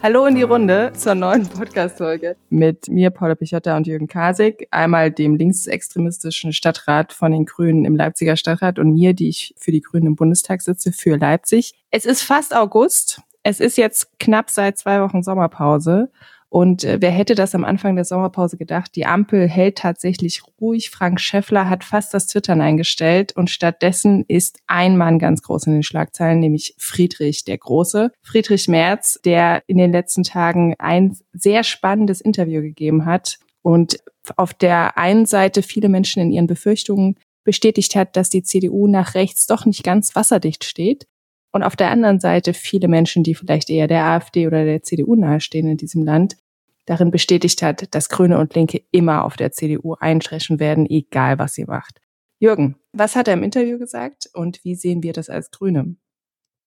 Hallo in die Runde zur neuen Podcast-Folge mit mir, Paula Pichotta und Jürgen Kasig, einmal dem linksextremistischen Stadtrat von den Grünen im Leipziger Stadtrat und mir, die ich für die Grünen im Bundestag sitze, für Leipzig. Es ist fast August. Es ist jetzt knapp seit zwei Wochen Sommerpause und äh, wer hätte das am Anfang der Sommerpause gedacht? Die Ampel hält tatsächlich ruhig. Frank Schäffler hat fast das Twittern eingestellt und stattdessen ist ein Mann ganz groß in den Schlagzeilen, nämlich Friedrich der Große. Friedrich Merz, der in den letzten Tagen ein sehr spannendes Interview gegeben hat und auf der einen Seite viele Menschen in ihren Befürchtungen bestätigt hat, dass die CDU nach rechts doch nicht ganz wasserdicht steht. Und auf der anderen Seite viele Menschen, die vielleicht eher der AfD oder der CDU nahestehen in diesem Land, darin bestätigt hat, dass Grüne und Linke immer auf der CDU einschreschen werden, egal was sie macht. Jürgen, was hat er im Interview gesagt und wie sehen wir das als Grüne?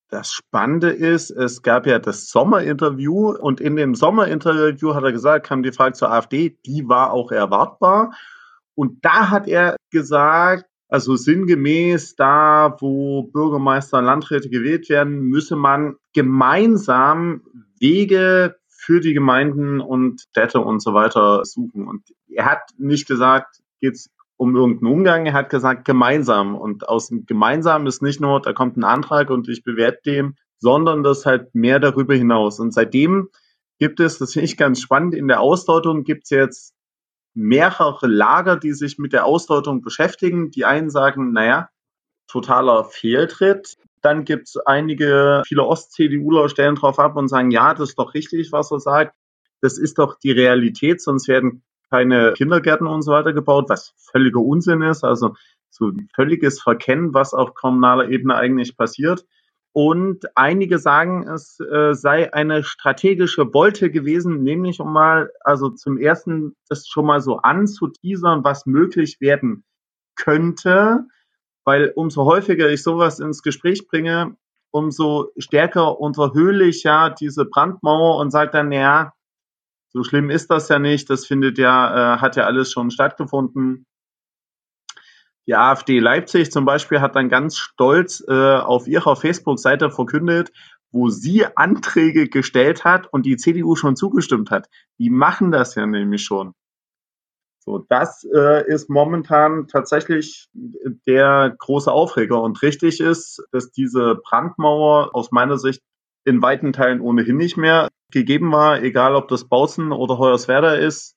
Das Spannende ist, es gab ja das Sommerinterview und in dem Sommerinterview hat er gesagt, kam die Frage zur AfD, die war auch erwartbar. Und da hat er gesagt, also sinngemäß, da wo Bürgermeister und Landräte gewählt werden, müsse man gemeinsam Wege für die Gemeinden und Städte und so weiter suchen. Und er hat nicht gesagt, geht's um irgendeinen Umgang, er hat gesagt gemeinsam. Und aus dem gemeinsam ist nicht nur, da kommt ein Antrag und ich bewerte den, sondern das halt mehr darüber hinaus. Und seitdem gibt es, das finde ich ganz spannend, in der Ausdeutung gibt es jetzt mehrere Lager, die sich mit der Ausdeutung beschäftigen. Die einen sagen, naja, totaler Fehltritt. Dann gibt es einige, viele Ost-CDUler stellen drauf ab und sagen, ja, das ist doch richtig, was er sagt. Das ist doch die Realität, sonst werden keine Kindergärten und so weiter gebaut, was völliger Unsinn ist. Also so ein völliges Verkennen, was auf kommunaler Ebene eigentlich passiert. Und einige sagen, es äh, sei eine strategische Wolte gewesen, nämlich um mal, also zum ersten das schon mal so anzuteasern, was möglich werden könnte, weil umso häufiger ich sowas ins Gespräch bringe, umso stärker unterhöhle ich ja diese Brandmauer und sage dann, ja, so schlimm ist das ja nicht, das findet ja, äh, hat ja alles schon stattgefunden. Die AfD Leipzig zum Beispiel hat dann ganz stolz äh, auf ihrer Facebook-Seite verkündet, wo sie Anträge gestellt hat und die CDU schon zugestimmt hat. Die machen das ja nämlich schon. So, das äh, ist momentan tatsächlich der große Aufreger. Und richtig ist, dass diese Brandmauer aus meiner Sicht in weiten Teilen ohnehin nicht mehr gegeben war, egal ob das Bautzen oder Hoyerswerda ist.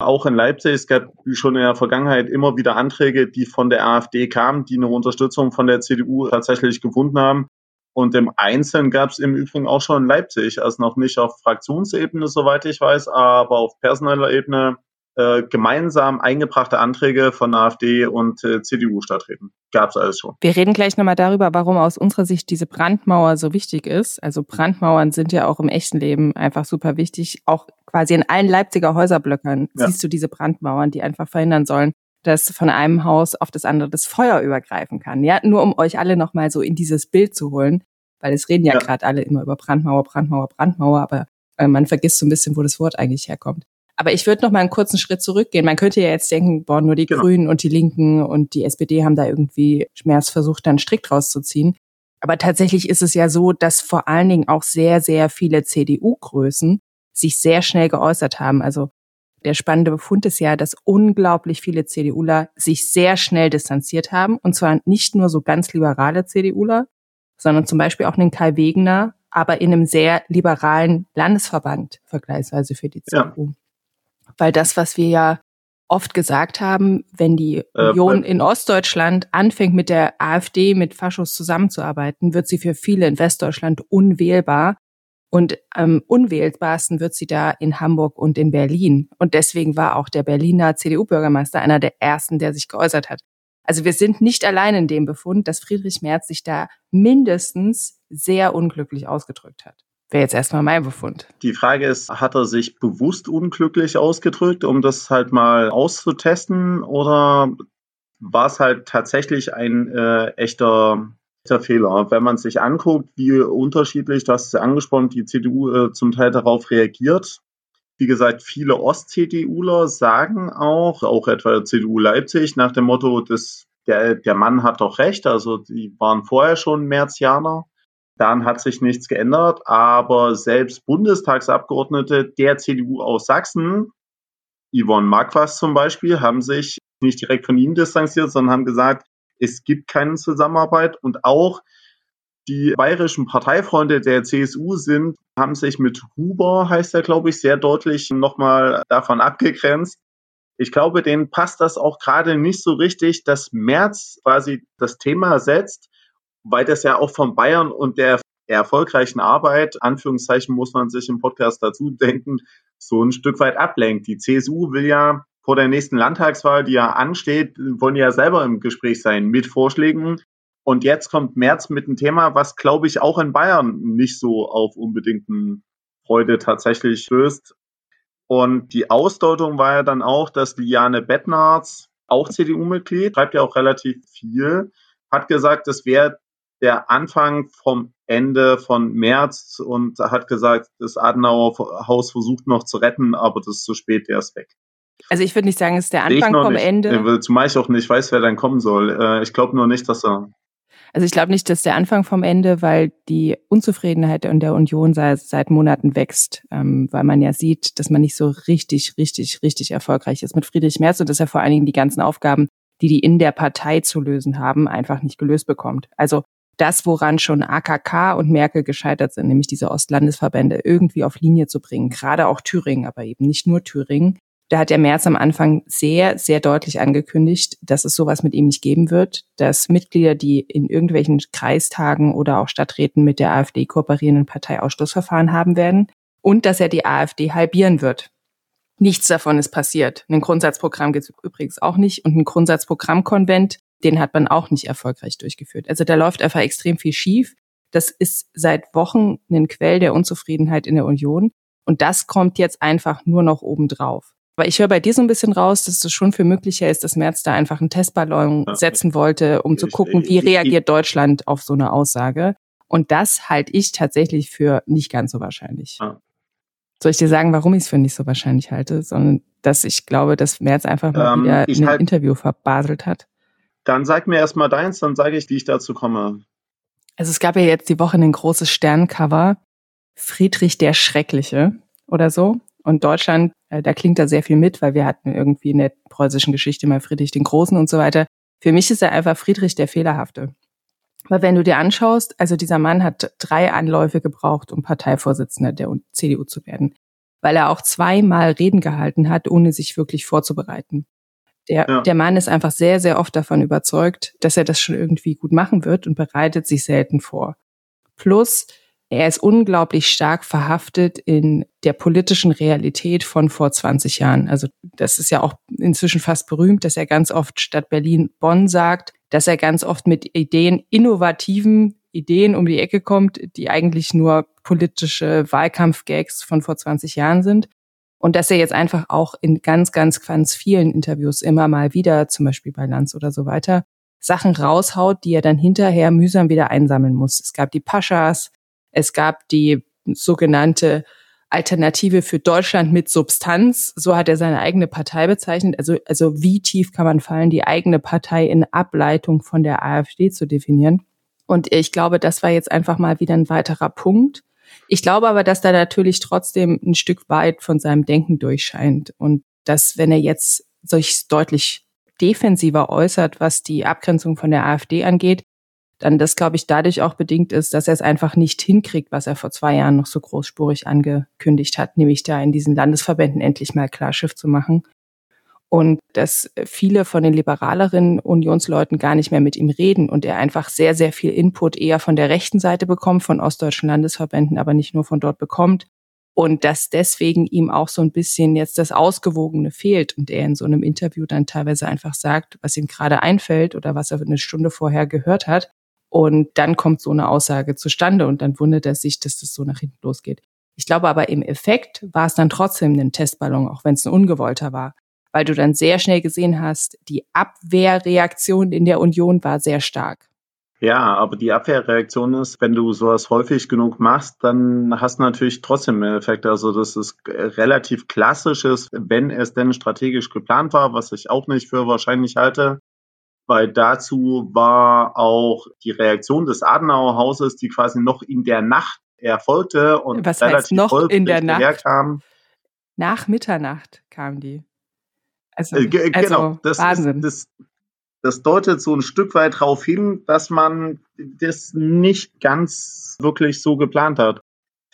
Auch in Leipzig, es gab schon in der Vergangenheit immer wieder Anträge, die von der AfD kamen, die eine Unterstützung von der CDU tatsächlich gefunden haben. Und im Einzelnen gab es im Übrigen auch schon in Leipzig, also noch nicht auf Fraktionsebene, soweit ich weiß, aber auf personeller Ebene äh, gemeinsam eingebrachte Anträge von AfD und äh, CDU statttreten. Gab es alles schon. Wir reden gleich nochmal darüber, warum aus unserer Sicht diese Brandmauer so wichtig ist. Also Brandmauern sind ja auch im echten Leben einfach super wichtig. Auch quasi in allen Leipziger Häuserblöckern ja. siehst du diese Brandmauern, die einfach verhindern sollen, dass von einem Haus auf das andere das Feuer übergreifen kann. Ja, nur um euch alle nochmal so in dieses Bild zu holen, weil es reden ja, ja. gerade alle immer über Brandmauer, Brandmauer, Brandmauer, aber äh, man vergisst so ein bisschen, wo das Wort eigentlich herkommt. Aber ich würde noch mal einen kurzen Schritt zurückgehen. Man könnte ja jetzt denken, boah, nur die genau. Grünen und die Linken und die SPD haben da irgendwie Schmerz versucht, dann strikt rauszuziehen. Aber tatsächlich ist es ja so, dass vor allen Dingen auch sehr, sehr viele CDU-Größen sich sehr schnell geäußert haben. Also der spannende Befund ist ja, dass unglaublich viele CDUler sich sehr schnell distanziert haben. Und zwar nicht nur so ganz liberale CDUler, sondern zum Beispiel auch einen Kai Wegener, aber in einem sehr liberalen Landesverband vergleichsweise für die CDU. Ja. Weil das, was wir ja oft gesagt haben, wenn die äh, Union in Ostdeutschland anfängt mit der AfD, mit Faschos zusammenzuarbeiten, wird sie für viele in Westdeutschland unwählbar. Und am unwählbarsten wird sie da in Hamburg und in Berlin. Und deswegen war auch der Berliner CDU-Bürgermeister einer der ersten, der sich geäußert hat. Also wir sind nicht allein in dem Befund, dass Friedrich Merz sich da mindestens sehr unglücklich ausgedrückt hat. Wäre jetzt erstmal mein Befund. Die Frage ist, hat er sich bewusst unglücklich ausgedrückt, um das halt mal auszutesten, oder war es halt tatsächlich ein äh, echter, echter Fehler? Wenn man sich anguckt, wie unterschiedlich, das ist angesprochen, die CDU äh, zum Teil darauf reagiert, Wie gesagt, viele Ost-CDUler sagen auch, auch etwa CDU Leipzig, nach dem Motto, das, der, der Mann hat doch recht. Also die waren vorher schon Märzianer. Dann hat sich nichts geändert. Aber selbst Bundestagsabgeordnete der CDU aus Sachsen, Yvonne Marquas zum Beispiel, haben sich nicht direkt von ihm distanziert, sondern haben gesagt, es gibt keine Zusammenarbeit. Und auch die bayerischen Parteifreunde der CSU sind, haben sich mit Huber, heißt er, glaube ich, sehr deutlich nochmal davon abgegrenzt. Ich glaube, denen passt das auch gerade nicht so richtig, dass Merz quasi das Thema setzt, weil das ja auch von Bayern und der erfolgreichen Arbeit, Anführungszeichen muss man sich im Podcast dazu denken, so ein Stück weit ablenkt. Die CSU will ja vor der nächsten Landtagswahl, die ja ansteht, wollen ja selber im Gespräch sein mit Vorschlägen. Und jetzt kommt Merz mit einem Thema, was, glaube ich, auch in Bayern nicht so auf unbedingten Freude tatsächlich stößt. Und die Ausdeutung war ja dann auch, dass Liane Bettnarz, auch CDU-Mitglied, schreibt ja auch relativ viel, hat gesagt, das wäre der Anfang vom Ende von März und hat gesagt, das Adenauer Haus versucht noch zu retten, aber das ist zu spät, der ist weg. Also ich würde nicht sagen, es ist der Anfang vom nicht. Ende. Zumal ich auch nicht weiß, wer dann kommen soll. Äh, ich glaube nur nicht, dass er. Also ich glaube nicht, dass der Anfang vom Ende, weil die Unzufriedenheit in der Union seit, seit Monaten wächst, ähm, weil man ja sieht, dass man nicht so richtig, richtig, richtig erfolgreich ist mit Friedrich Merz und dass er vor allen Dingen die ganzen Aufgaben, die die in der Partei zu lösen haben, einfach nicht gelöst bekommt. Also das, woran schon AKK und Merkel gescheitert sind, nämlich diese Ostlandesverbände irgendwie auf Linie zu bringen, gerade auch Thüringen, aber eben nicht nur Thüringen. Da hat der März am Anfang sehr, sehr deutlich angekündigt, dass es sowas mit ihm nicht geben wird, dass Mitglieder, die in irgendwelchen Kreistagen oder auch Stadträten mit der AfD kooperierenden Parteiausschlussverfahren haben werden und dass er die AfD halbieren wird. Nichts davon ist passiert. Ein Grundsatzprogramm gibt es übrigens auch nicht und ein Grundsatzprogrammkonvent den hat man auch nicht erfolgreich durchgeführt. Also da läuft einfach extrem viel schief. Das ist seit Wochen ein Quell der Unzufriedenheit in der Union. Und das kommt jetzt einfach nur noch obendrauf. Aber ich höre bei dir so ein bisschen raus, dass es schon für möglicher ist, dass Merz da einfach einen Testballon setzen wollte, um zu gucken, wie reagiert Deutschland auf so eine Aussage. Und das halte ich tatsächlich für nicht ganz so wahrscheinlich. Soll ich dir sagen, warum ich es für nicht so wahrscheinlich halte, sondern dass ich glaube, dass Merz einfach mal ähm, wieder ein halt, Interview verbaselt hat? Dann sag mir erstmal deins, dann sage ich, wie ich dazu komme. Also es gab ja jetzt die Woche ein großes Sterncover, Friedrich der Schreckliche oder so. Und Deutschland, äh, da klingt da sehr viel mit, weil wir hatten irgendwie in der preußischen Geschichte mal Friedrich den Großen und so weiter. Für mich ist er einfach Friedrich der Fehlerhafte. Weil wenn du dir anschaust, also dieser Mann hat drei Anläufe gebraucht, um Parteivorsitzender der CDU zu werden. Weil er auch zweimal Reden gehalten hat, ohne sich wirklich vorzubereiten. Der, ja. der Mann ist einfach sehr, sehr oft davon überzeugt, dass er das schon irgendwie gut machen wird und bereitet sich selten vor. Plus, er ist unglaublich stark verhaftet in der politischen Realität von vor 20 Jahren. Also das ist ja auch inzwischen fast berühmt, dass er ganz oft statt Berlin Bonn sagt, dass er ganz oft mit Ideen, innovativen Ideen um die Ecke kommt, die eigentlich nur politische Wahlkampfgags von vor 20 Jahren sind. Und dass er jetzt einfach auch in ganz, ganz, ganz vielen Interviews immer mal wieder, zum Beispiel bei Lanz oder so weiter, Sachen raushaut, die er dann hinterher mühsam wieder einsammeln muss. Es gab die Paschas, es gab die sogenannte Alternative für Deutschland mit Substanz. So hat er seine eigene Partei bezeichnet. Also, also wie tief kann man fallen, die eigene Partei in Ableitung von der AfD zu definieren? Und ich glaube, das war jetzt einfach mal wieder ein weiterer Punkt, ich glaube aber, dass da natürlich trotzdem ein Stück weit von seinem Denken durchscheint und dass, wenn er jetzt solch deutlich defensiver äußert, was die Abgrenzung von der AfD angeht, dann das, glaube ich, dadurch auch bedingt ist, dass er es einfach nicht hinkriegt, was er vor zwei Jahren noch so großspurig angekündigt hat, nämlich da in diesen Landesverbänden endlich mal Klarschiff zu machen und dass viele von den liberaleren Unionsleuten gar nicht mehr mit ihm reden und er einfach sehr, sehr viel Input eher von der rechten Seite bekommt, von ostdeutschen Landesverbänden, aber nicht nur von dort bekommt. Und dass deswegen ihm auch so ein bisschen jetzt das Ausgewogene fehlt und er in so einem Interview dann teilweise einfach sagt, was ihm gerade einfällt oder was er eine Stunde vorher gehört hat. Und dann kommt so eine Aussage zustande und dann wundert er sich, dass das so nach hinten losgeht. Ich glaube aber im Effekt war es dann trotzdem ein Testballon, auch wenn es ein ungewollter war weil du dann sehr schnell gesehen hast, die Abwehrreaktion in der Union war sehr stark. Ja, aber die Abwehrreaktion ist, wenn du sowas häufig genug machst, dann hast du natürlich trotzdem einen Effekt. Also das ist relativ klassisches, wenn es denn strategisch geplant war, was ich auch nicht für wahrscheinlich halte. Weil dazu war auch die Reaktion des Adenauer Hauses, die quasi noch in der Nacht erfolgte und was relativ noch in der Nacht? Kam. Nach Mitternacht kam die. Also, äh, also genau, das Wahnsinn. Ist, das, das deutet so ein Stück weit darauf hin, dass man das nicht ganz wirklich so geplant hat.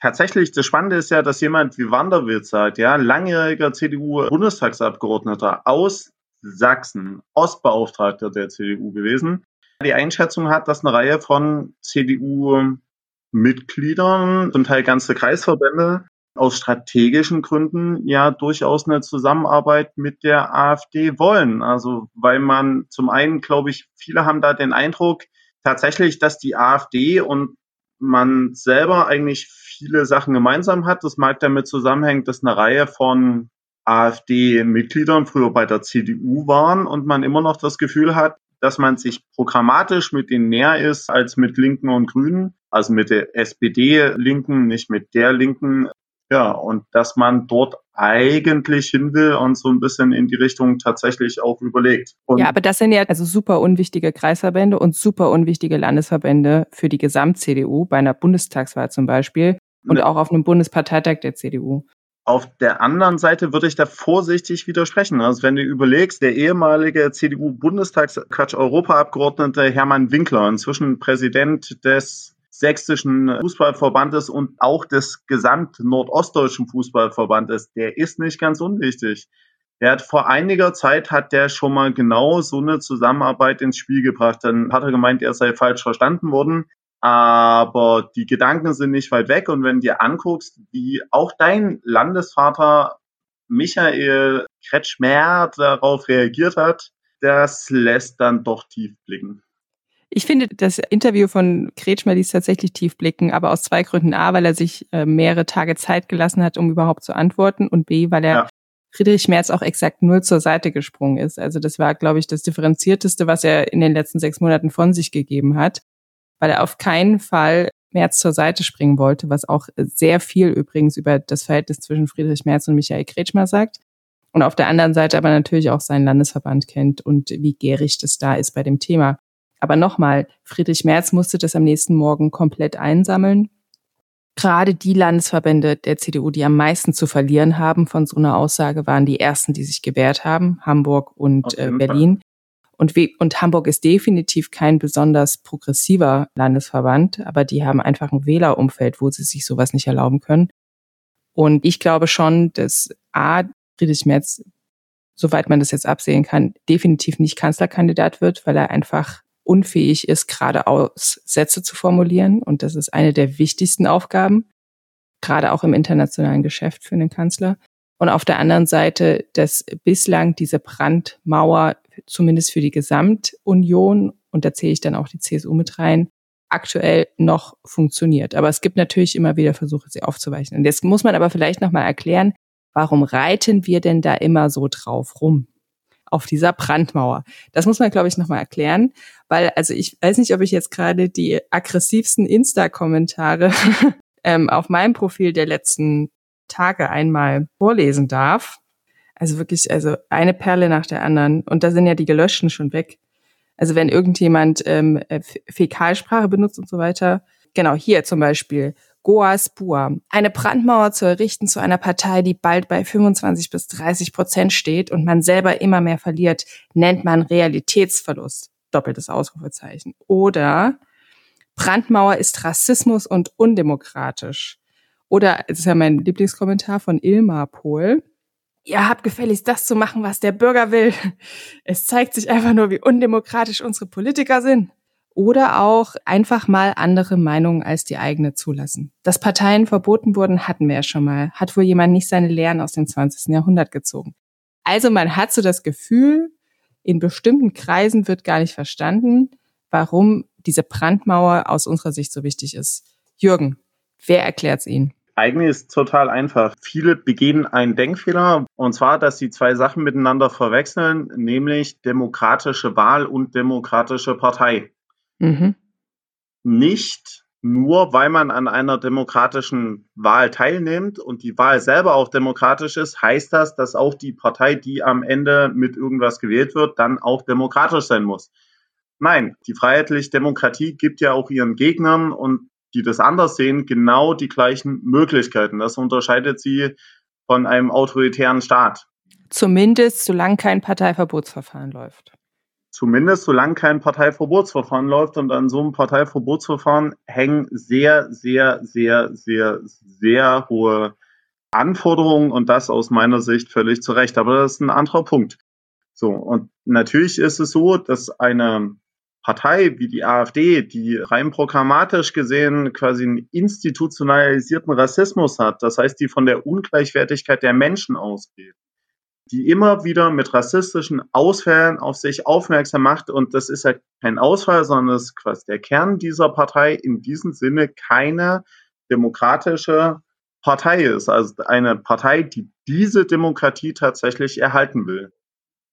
Tatsächlich, das Spannende ist ja, dass jemand wie Wanderwitz sagt, ja, langjähriger CDU-Bundestagsabgeordneter aus Sachsen, Ostbeauftragter der CDU gewesen, die Einschätzung hat, dass eine Reihe von CDU-Mitgliedern, zum Teil ganze Kreisverbände, aus strategischen Gründen ja durchaus eine Zusammenarbeit mit der AfD wollen. Also weil man zum einen, glaube ich, viele haben da den Eindruck tatsächlich, dass die AfD und man selber eigentlich viele Sachen gemeinsam hat. Das mag damit zusammenhängen, dass eine Reihe von AfD-Mitgliedern früher bei der CDU waren und man immer noch das Gefühl hat, dass man sich programmatisch mit denen näher ist als mit Linken und Grünen, also mit der SPD-Linken, nicht mit der Linken ja, und dass man dort eigentlich hin will und so ein bisschen in die Richtung tatsächlich auch überlegt. Und ja, aber das sind ja also super unwichtige Kreisverbände und super unwichtige Landesverbände für die Gesamt-CDU, bei einer Bundestagswahl zum Beispiel und ne. auch auf einem Bundesparteitag der CDU. Auf der anderen Seite würde ich da vorsichtig widersprechen. Also wenn du überlegst, der ehemalige CDU-Bundestags-, Quatsch, Europaabgeordnete Hermann Winkler, inzwischen Präsident des sächsischen Fußballverbandes und auch des gesamt-nordostdeutschen Fußballverbandes, der ist nicht ganz unwichtig. Der hat vor einiger Zeit hat der schon mal genau so eine Zusammenarbeit ins Spiel gebracht. Dann hat er gemeint, er sei falsch verstanden worden. Aber die Gedanken sind nicht weit weg. Und wenn du dir anguckst, wie auch dein Landesvater Michael Kretschmer darauf reagiert hat, das lässt dann doch tief blicken. Ich finde, das Interview von Kretschmer ließ tatsächlich tief blicken, aber aus zwei Gründen. A, weil er sich äh, mehrere Tage Zeit gelassen hat, um überhaupt zu antworten und B, weil er ja. Friedrich Merz auch exakt null zur Seite gesprungen ist. Also das war, glaube ich, das differenzierteste, was er in den letzten sechs Monaten von sich gegeben hat, weil er auf keinen Fall Merz zur Seite springen wollte, was auch sehr viel übrigens über das Verhältnis zwischen Friedrich Merz und Michael Kretschmer sagt. Und auf der anderen Seite aber natürlich auch seinen Landesverband kennt und wie gärig das da ist bei dem Thema. Aber nochmal, Friedrich Merz musste das am nächsten Morgen komplett einsammeln. Gerade die Landesverbände der CDU, die am meisten zu verlieren haben von so einer Aussage, waren die ersten, die sich gewehrt haben, Hamburg und äh, Berlin. Und, und Hamburg ist definitiv kein besonders progressiver Landesverband, aber die haben einfach ein Wählerumfeld, wo sie sich sowas nicht erlauben können. Und ich glaube schon, dass A, Friedrich Merz, soweit man das jetzt absehen kann, definitiv nicht Kanzlerkandidat wird, weil er einfach unfähig ist, geradeaus Sätze zu formulieren. Und das ist eine der wichtigsten Aufgaben, gerade auch im internationalen Geschäft für einen Kanzler. Und auf der anderen Seite, dass bislang diese Brandmauer, zumindest für die Gesamtunion, und da zähle ich dann auch die CSU mit rein, aktuell noch funktioniert. Aber es gibt natürlich immer wieder Versuche, sie aufzuweichen. Und jetzt muss man aber vielleicht nochmal erklären, warum reiten wir denn da immer so drauf rum? auf dieser Brandmauer. Das muss man, glaube ich, nochmal erklären, weil, also ich weiß nicht, ob ich jetzt gerade die aggressivsten Insta-Kommentare ähm, auf meinem Profil der letzten Tage einmal vorlesen darf. Also wirklich, also eine Perle nach der anderen. Und da sind ja die gelöschten schon weg. Also wenn irgendjemand ähm, äh, Fäkalsprache benutzt und so weiter. Genau, hier zum Beispiel. Goaspur. Eine Brandmauer zu errichten zu einer Partei, die bald bei 25 bis 30 Prozent steht und man selber immer mehr verliert, nennt man Realitätsverlust. Doppeltes Ausrufezeichen. Oder Brandmauer ist Rassismus und undemokratisch. Oder, das ist ja mein Lieblingskommentar von Ilmar Pohl. Ihr habt gefälligst das zu machen, was der Bürger will. Es zeigt sich einfach nur, wie undemokratisch unsere Politiker sind oder auch einfach mal andere Meinungen als die eigene zulassen. Dass Parteien verboten wurden, hatten wir ja schon mal. Hat wohl jemand nicht seine Lehren aus dem 20. Jahrhundert gezogen. Also man hat so das Gefühl, in bestimmten Kreisen wird gar nicht verstanden, warum diese Brandmauer aus unserer Sicht so wichtig ist. Jürgen, wer erklärt's Ihnen? Eigentlich ist es total einfach. Viele begehen einen Denkfehler, und zwar, dass sie zwei Sachen miteinander verwechseln, nämlich demokratische Wahl und demokratische Partei. Mhm. nicht nur, weil man an einer demokratischen Wahl teilnimmt und die Wahl selber auch demokratisch ist, heißt das, dass auch die Partei, die am Ende mit irgendwas gewählt wird, dann auch demokratisch sein muss. Nein, die freiheitliche Demokratie gibt ja auch ihren Gegnern und die das anders sehen, genau die gleichen Möglichkeiten. Das unterscheidet sie von einem autoritären Staat. Zumindest solange kein Parteiverbotsverfahren läuft. Zumindest solange kein Parteiverbotsverfahren läuft und an so einem Parteiverbotsverfahren hängen sehr, sehr, sehr, sehr, sehr hohe Anforderungen und das aus meiner Sicht völlig zu Recht. Aber das ist ein anderer Punkt. So, und natürlich ist es so, dass eine Partei wie die AfD, die rein programmatisch gesehen quasi einen institutionalisierten Rassismus hat, das heißt, die von der Ungleichwertigkeit der Menschen ausgeht, die immer wieder mit rassistischen Ausfällen auf sich aufmerksam macht. Und das ist ja kein Ausfall, sondern das ist quasi der Kern dieser Partei in diesem Sinne keine demokratische Partei ist. Also eine Partei, die diese Demokratie tatsächlich erhalten will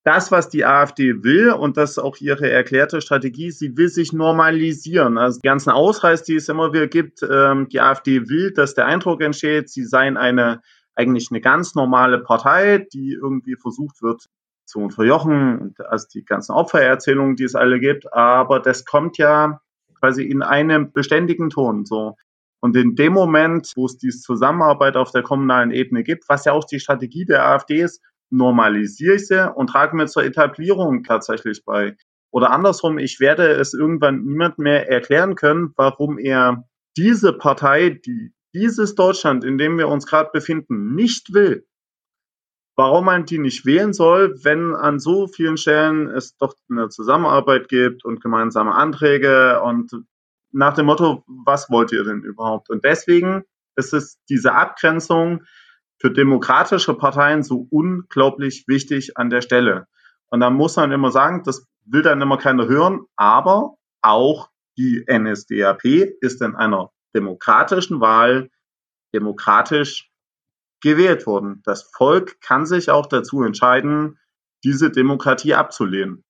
das, was die AfD will, und das ist auch ihre erklärte Strategie, sie will sich normalisieren. Also die ganzen Ausreiß, die es immer wieder gibt, ähm, die AfD will, dass der Eindruck entsteht, sie seien eine eigentlich eine ganz normale Partei, die irgendwie versucht wird zu unterjochen, also die ganzen Opfererzählungen, die es alle gibt, aber das kommt ja quasi in einem beständigen Ton so. Und in dem Moment, wo es diese Zusammenarbeit auf der kommunalen Ebene gibt, was ja auch die Strategie der AfD ist, normalisiere ich sie und trage mir zur Etablierung tatsächlich bei. Oder andersrum, ich werde es irgendwann niemand mehr erklären können, warum er diese Partei, die dieses Deutschland, in dem wir uns gerade befinden, nicht will. Warum man die nicht wählen soll, wenn an so vielen Stellen es doch eine Zusammenarbeit gibt und gemeinsame Anträge und nach dem Motto, was wollt ihr denn überhaupt? Und deswegen ist es diese Abgrenzung, für demokratische Parteien so unglaublich wichtig an der Stelle. Und da muss man immer sagen, das will dann immer keiner hören, aber auch die NSDAP ist in einer demokratischen Wahl demokratisch gewählt worden. Das Volk kann sich auch dazu entscheiden, diese Demokratie abzulehnen.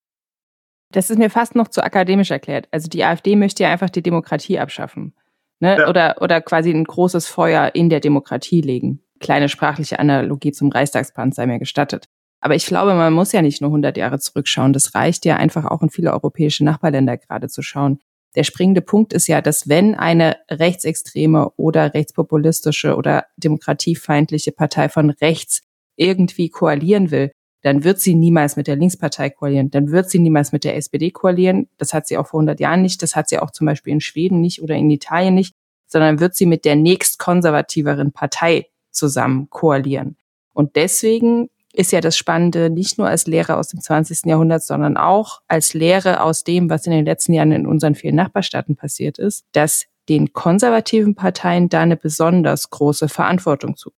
Das ist mir fast noch zu akademisch erklärt. Also die AfD möchte ja einfach die Demokratie abschaffen. Ne? Ja. Oder, oder quasi ein großes Feuer in der Demokratie legen kleine sprachliche Analogie zum Reichstagsbrand sei mir gestattet. Aber ich glaube, man muss ja nicht nur 100 Jahre zurückschauen. Das reicht ja einfach auch in viele europäische Nachbarländer gerade zu schauen. Der springende Punkt ist ja, dass wenn eine rechtsextreme oder rechtspopulistische oder demokratiefeindliche Partei von rechts irgendwie koalieren will, dann wird sie niemals mit der Linkspartei koalieren, dann wird sie niemals mit der SPD koalieren. Das hat sie auch vor 100 Jahren nicht, das hat sie auch zum Beispiel in Schweden nicht oder in Italien nicht, sondern wird sie mit der nächst konservativeren Partei zusammen koalieren. Und deswegen ist ja das Spannende nicht nur als Lehre aus dem 20. Jahrhundert, sondern auch als Lehre aus dem, was in den letzten Jahren in unseren vielen Nachbarstaaten passiert ist, dass den konservativen Parteien da eine besonders große Verantwortung zu,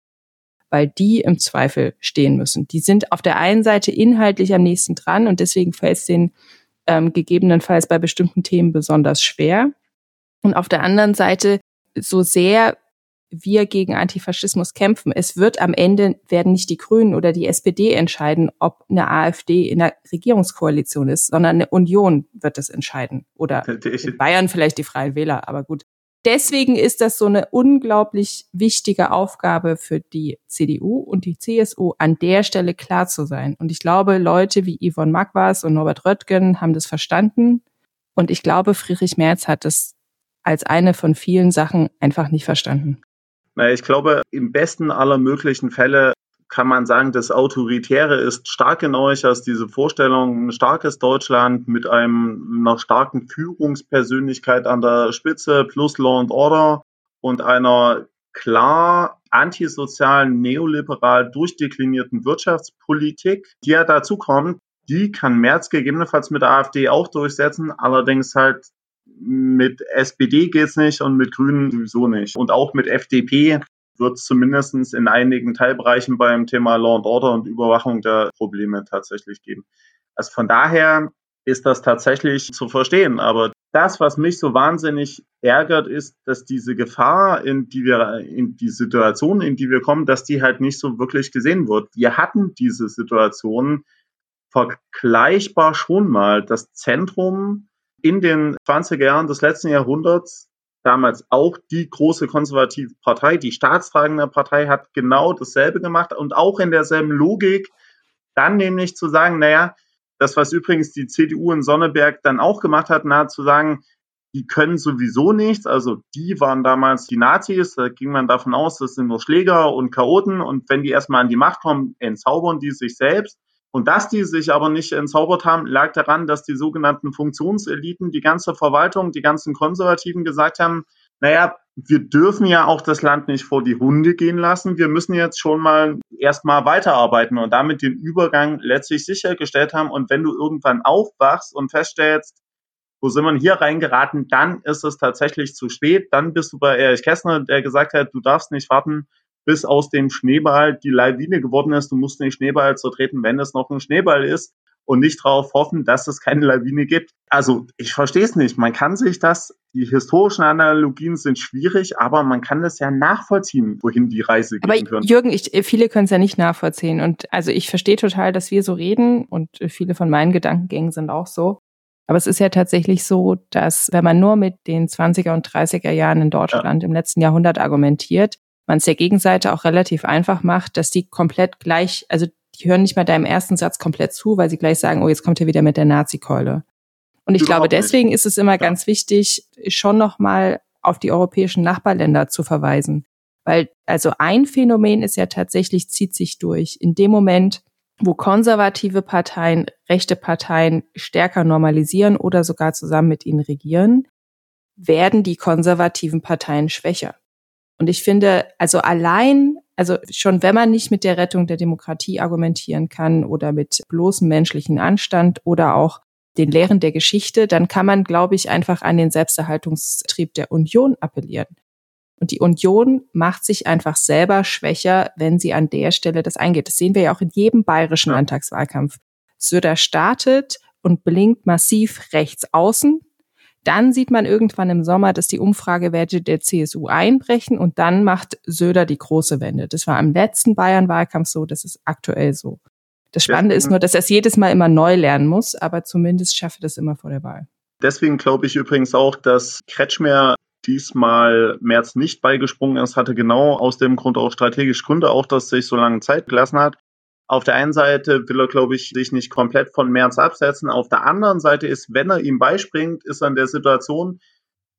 weil die im Zweifel stehen müssen. Die sind auf der einen Seite inhaltlich am nächsten dran und deswegen fällt es denen ähm, gegebenenfalls bei bestimmten Themen besonders schwer. Und auf der anderen Seite, so sehr wir gegen Antifaschismus kämpfen. Es wird am Ende werden nicht die Grünen oder die SPD entscheiden, ob eine AfD in der Regierungskoalition ist, sondern eine Union wird das entscheiden. Oder in Bayern vielleicht die Freien Wähler, aber gut. Deswegen ist das so eine unglaublich wichtige Aufgabe für die CDU und die CSU, an der Stelle klar zu sein. Und ich glaube, Leute wie Yvonne Magwas und Norbert Röttgen haben das verstanden. Und ich glaube, Friedrich Merz hat es als eine von vielen Sachen einfach nicht verstanden. Ich glaube, im besten aller möglichen Fälle kann man sagen, das Autoritäre ist stark in euch als diese Vorstellung, ein starkes Deutschland mit einem, einer starken Führungspersönlichkeit an der Spitze plus Law and Order und einer klar antisozialen, neoliberal durchdeklinierten Wirtschaftspolitik, die ja dazu kommt, die kann Merz gegebenenfalls mit der AfD auch durchsetzen, allerdings halt mit SPD geht's nicht und mit Grünen sowieso nicht. Und auch mit FDP wird es zumindest in einigen Teilbereichen beim Thema Law and Order und Überwachung der Probleme tatsächlich geben. Also von daher ist das tatsächlich zu verstehen. Aber das, was mich so wahnsinnig ärgert, ist, dass diese Gefahr, in die wir, in die Situation, in die wir kommen, dass die halt nicht so wirklich gesehen wird. Wir hatten diese Situation vergleichbar schon mal. Das Zentrum in den 20er Jahren des letzten Jahrhunderts damals auch die große konservative Partei, die staatstragende Partei hat genau dasselbe gemacht und auch in derselben Logik, dann nämlich zu sagen, naja, das, was übrigens die CDU in Sonneberg dann auch gemacht hat, na, zu sagen, die können sowieso nichts. Also die waren damals die Nazis, da ging man davon aus, das sind nur Schläger und Chaoten und wenn die erstmal an die Macht kommen, entzaubern die sich selbst. Und dass die sich aber nicht entzaubert haben, lag daran, dass die sogenannten Funktionseliten, die ganze Verwaltung, die ganzen Konservativen gesagt haben, naja, wir dürfen ja auch das Land nicht vor die Hunde gehen lassen. Wir müssen jetzt schon mal erstmal weiterarbeiten und damit den Übergang letztlich sichergestellt haben. Und wenn du irgendwann aufwachst und feststellst, wo sind wir hier reingeraten, dann ist es tatsächlich zu spät. Dann bist du bei Erich Kästner, der gesagt hat, du darfst nicht warten, bis aus dem Schneeball die Lawine geworden ist. Du musst den Schneeball zertreten, wenn es noch ein Schneeball ist und nicht darauf hoffen, dass es keine Lawine gibt. Also ich verstehe es nicht. Man kann sich das, die historischen Analogien sind schwierig, aber man kann das ja nachvollziehen, wohin die Reise aber gehen könnte. Jürgen, ich, viele können es ja nicht nachvollziehen. Und also ich verstehe total, dass wir so reden und viele von meinen Gedankengängen sind auch so. Aber es ist ja tatsächlich so, dass wenn man nur mit den 20er und 30er Jahren in Deutschland ja. im letzten Jahrhundert argumentiert, man es der Gegenseite auch relativ einfach macht, dass die komplett gleich, also die hören nicht mal deinem ersten Satz komplett zu, weil sie gleich sagen, oh, jetzt kommt er wieder mit der Nazi-Keule. Und ich Überhaupt glaube, deswegen nicht. ist es immer ja. ganz wichtig, schon nochmal auf die europäischen Nachbarländer zu verweisen. Weil, also ein Phänomen ist ja tatsächlich, zieht sich durch. In dem Moment, wo konservative Parteien, rechte Parteien stärker normalisieren oder sogar zusammen mit ihnen regieren, werden die konservativen Parteien schwächer. Und ich finde, also allein, also schon wenn man nicht mit der Rettung der Demokratie argumentieren kann oder mit bloßem menschlichen Anstand oder auch den Lehren der Geschichte, dann kann man, glaube ich, einfach an den Selbsterhaltungstrieb der Union appellieren. Und die Union macht sich einfach selber schwächer, wenn sie an der Stelle das eingeht. Das sehen wir ja auch in jedem bayerischen. Landtagswahlkampf. Söder startet und blinkt massiv rechts außen, dann sieht man irgendwann im Sommer, dass die Umfragewerte der CSU einbrechen und dann macht Söder die große Wende. Das war im letzten Bayern-Wahlkampf so, das ist aktuell so. Das Spannende ist nur, dass er es jedes Mal immer neu lernen muss, aber zumindest schafft er das immer vor der Wahl. Deswegen glaube ich übrigens auch, dass Kretschmer diesmal März nicht beigesprungen ist, hatte genau aus dem Grund auch strategisch Gründe, auch dass sich so lange Zeit gelassen hat. Auf der einen Seite will er, glaube ich, sich nicht komplett von Merz absetzen. Auf der anderen Seite ist, wenn er ihm beispringt, ist er in der Situation,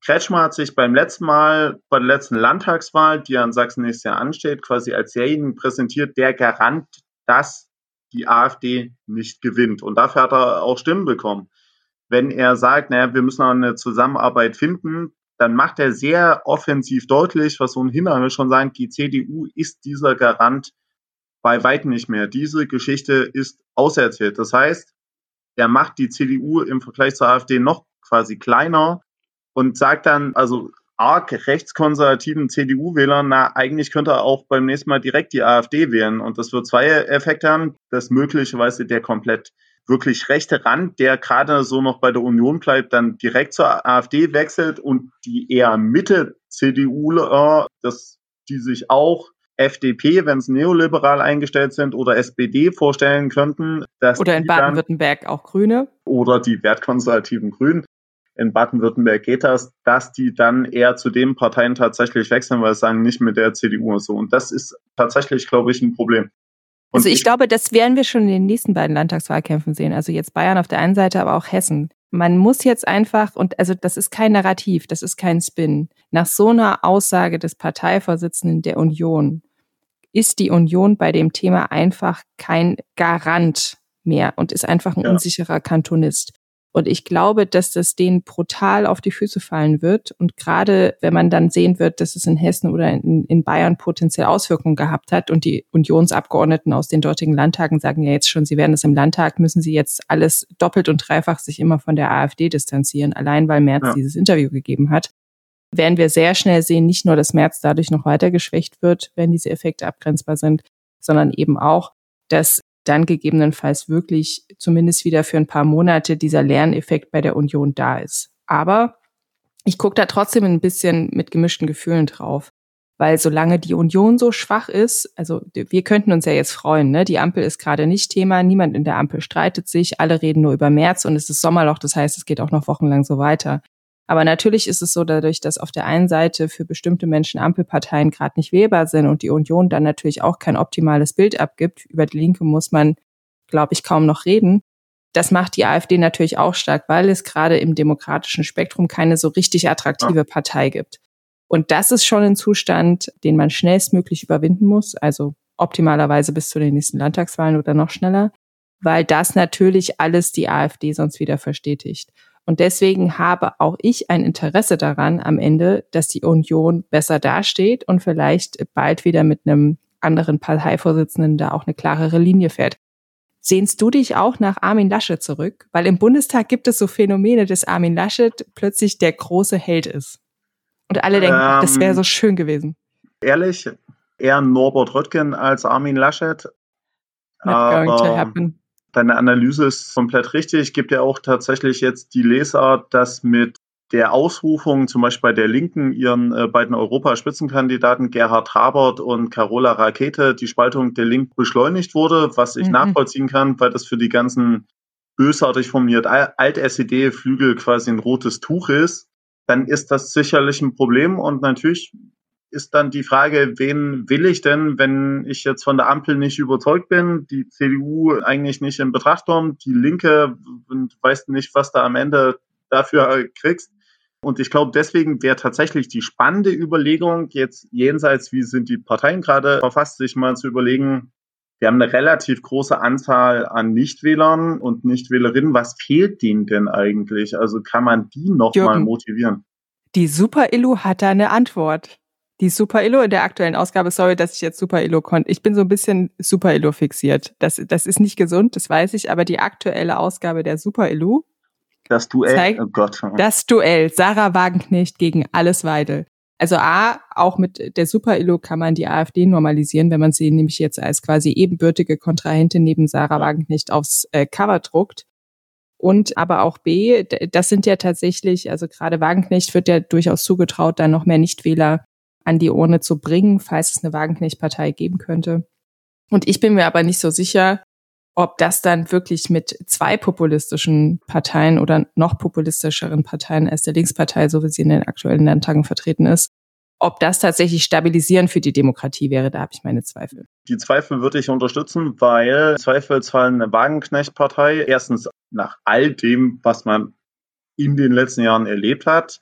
Kretschmer hat sich beim letzten Mal, bei der letzten Landtagswahl, die ja in Sachsen nächstes Jahr ansteht, quasi als derjenige präsentiert, der Garant, dass die AfD nicht gewinnt. Und dafür hat er auch Stimmen bekommen. Wenn er sagt, naja, wir müssen eine Zusammenarbeit finden, dann macht er sehr offensiv deutlich, was ohnehin alle schon sagen, die CDU ist dieser Garant bei weitem nicht mehr. Diese Geschichte ist auserzählt. Das heißt, er macht die CDU im Vergleich zur AfD noch quasi kleiner und sagt dann, also arg rechtskonservativen CDU-Wählern, na, eigentlich könnte er auch beim nächsten Mal direkt die AfD wählen. Und das wird zwei Effekte haben, dass möglicherweise der komplett wirklich rechte Rand, der gerade so noch bei der Union bleibt, dann direkt zur AfD wechselt und die eher Mitte CDU, das, die sich auch FDP, wenn es neoliberal eingestellt sind, oder SPD vorstellen könnten. Dass oder in Baden-Württemberg auch Grüne. Oder die wertkonservativen Grünen. In Baden-Württemberg geht das, dass die dann eher zu den Parteien tatsächlich wechseln, weil sie sagen, nicht mit der CDU und so. Und das ist tatsächlich, glaube ich, ein Problem. Und also ich, ich glaube, das werden wir schon in den nächsten beiden Landtagswahlkämpfen sehen. Also jetzt Bayern auf der einen Seite, aber auch Hessen. Man muss jetzt einfach, und also das ist kein Narrativ, das ist kein Spin. Nach so einer Aussage des Parteivorsitzenden der Union ist die Union bei dem Thema einfach kein Garant mehr und ist einfach ein ja. unsicherer Kantonist. Und ich glaube, dass das denen brutal auf die Füße fallen wird. Und gerade wenn man dann sehen wird, dass es in Hessen oder in, in, Bayern potenziell Auswirkungen gehabt hat und die Unionsabgeordneten aus den dortigen Landtagen sagen ja jetzt schon, sie werden es im Landtag, müssen sie jetzt alles doppelt und dreifach sich immer von der AfD distanzieren, allein weil Merz ja. dieses Interview gegeben hat werden wir sehr schnell sehen, nicht nur, dass Merz dadurch noch weiter geschwächt wird, wenn diese Effekte abgrenzbar sind, sondern eben auch, dass dann gegebenenfalls wirklich zumindest wieder für ein paar Monate dieser Lerneffekt bei der Union da ist. Aber ich gucke da trotzdem ein bisschen mit gemischten Gefühlen drauf, weil solange die Union so schwach ist, also wir könnten uns ja jetzt freuen, ne? Die Ampel ist gerade nicht Thema, niemand in der Ampel streitet sich, alle reden nur über März und es ist Sommerloch, das heißt, es geht auch noch wochenlang so weiter. Aber natürlich ist es so, dadurch, dass auf der einen Seite für bestimmte Menschen Ampelparteien gerade nicht wählbar sind und die Union dann natürlich auch kein optimales Bild abgibt, über die Linke muss man, glaube ich, kaum noch reden. Das macht die AfD natürlich auch stark, weil es gerade im demokratischen Spektrum keine so richtig attraktive Partei gibt. Und das ist schon ein Zustand, den man schnellstmöglich überwinden muss, also optimalerweise bis zu den nächsten Landtagswahlen oder noch schneller, weil das natürlich alles die AfD sonst wieder verstetigt. Und deswegen habe auch ich ein Interesse daran am Ende, dass die Union besser dasteht und vielleicht bald wieder mit einem anderen Parteivorsitzenden da auch eine klarere Linie fährt. Sehnst du dich auch nach Armin Laschet zurück? Weil im Bundestag gibt es so Phänomene, dass Armin Laschet plötzlich der große Held ist. Und alle denken, ähm, das wäre so schön gewesen. Ehrlich, eher Norbert Röttgen als Armin Laschet. Not going to happen. Deine Analyse ist komplett richtig. Es gibt ja auch tatsächlich jetzt die Lesart, dass mit der Ausrufung zum Beispiel bei der Linken ihren äh, beiden Europaspitzenkandidaten Gerhard Habert und Carola Rakete die Spaltung der Linken beschleunigt wurde, was ich mhm. nachvollziehen kann, weil das für die ganzen bösartig formuliert Alt-SED-Flügel quasi ein rotes Tuch ist dann ist das sicherlich ein Problem und natürlich ist dann die Frage, wen will ich denn, wenn ich jetzt von der Ampel nicht überzeugt bin, die CDU eigentlich nicht in Betracht kommt, die Linke und weißt nicht, was da am Ende dafür kriegst. Und ich glaube, deswegen wäre tatsächlich die spannende Überlegung, jetzt jenseits, wie sind die Parteien gerade verfasst, sich mal zu überlegen, wir haben eine relativ große Anzahl an Nichtwählern und Nichtwählerinnen. Was fehlt denen denn eigentlich? Also kann man die nochmal motivieren? Die Super-Illu hat da eine Antwort. Die Super-Illu in der aktuellen Ausgabe, sorry, dass ich jetzt Super-Illu konnte. Ich bin so ein bisschen Super-Illu fixiert. Das, das ist nicht gesund, das weiß ich, aber die aktuelle Ausgabe der Super-Illu. Das Duell, oh Gott. Das Duell, Sarah Wagenknecht gegen Alles Weidel. Also A, auch mit der Super-Illo kann man die AfD normalisieren, wenn man sie nämlich jetzt als quasi ebenbürtige Kontrahentin neben Sarah Wagenknecht aufs äh, Cover druckt. Und aber auch B, das sind ja tatsächlich, also gerade Wagenknecht wird ja durchaus zugetraut, da noch mehr Nichtwähler an die Urne zu bringen, falls es eine Wagenknecht-Partei geben könnte. Und ich bin mir aber nicht so sicher, ob das dann wirklich mit zwei populistischen Parteien oder noch populistischeren Parteien als der Linkspartei, so wie sie in den aktuellen Landtagen vertreten ist, ob das tatsächlich stabilisierend für die Demokratie wäre, da habe ich meine Zweifel. Die Zweifel würde ich unterstützen, weil Zweifelsfall eine Wagenknecht-Partei erstens nach all dem, was man in den letzten Jahren erlebt hat,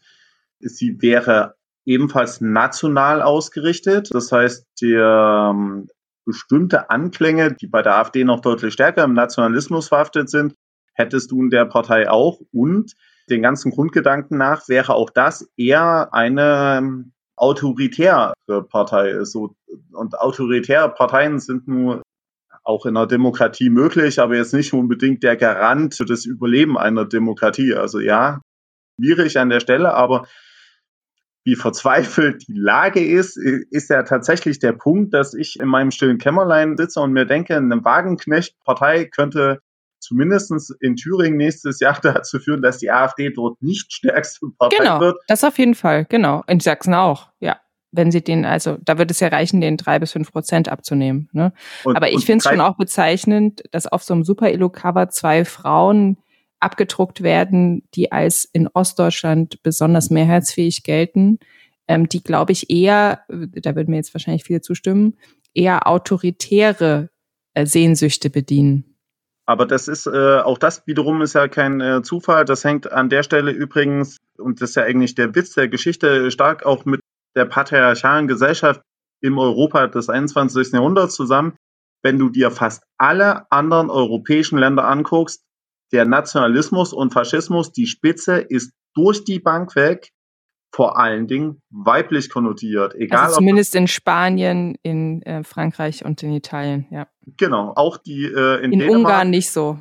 sie wäre ebenfalls national ausgerichtet. Das heißt, der ähm, bestimmte Anklänge, die bei der AfD noch deutlich stärker im Nationalismus verhaftet sind, hättest du in der Partei auch. Und den ganzen Grundgedanken nach wäre auch das eher eine ähm, autoritäre Partei. Und autoritäre Parteien sind nur auch in einer Demokratie möglich, aber jetzt nicht unbedingt der Garant für das Überleben einer Demokratie. Also ja, schwierig an der Stelle, aber wie verzweifelt die Lage ist, ist ja tatsächlich der Punkt, dass ich in meinem stillen Kämmerlein sitze und mir denke, eine Wagenknecht-Partei könnte zumindest in Thüringen nächstes Jahr dazu führen, dass die AfD dort nicht stärkste Partei genau, wird. Genau, das auf jeden Fall, genau. In Sachsen auch, ja. Wenn sie den, also da wird es ja reichen, den drei bis fünf Prozent abzunehmen. Ne? Und, Aber ich finde es schon auch bezeichnend, dass auf so einem Super-Elo-Cover zwei Frauen abgedruckt werden, die als in Ostdeutschland besonders mehrheitsfähig gelten, ähm, die, glaube ich, eher, da würden mir jetzt wahrscheinlich viele zustimmen, eher autoritäre äh, Sehnsüchte bedienen. Aber das ist, äh, auch das wiederum ist ja kein äh, Zufall. Das hängt an der Stelle übrigens, und das ist ja eigentlich der Witz der Geschichte, stark auch mit der patriarchalen Gesellschaft im Europa des 21. Jahrhunderts zusammen. Wenn du dir fast alle anderen europäischen Länder anguckst, der Nationalismus und Faschismus, die Spitze ist durch die Bank weg vor allen Dingen weiblich konnotiert. Egal, also zumindest in Spanien, in äh, Frankreich und in Italien, ja. Genau, auch die äh, in, in Dänemark, Ungarn nicht so.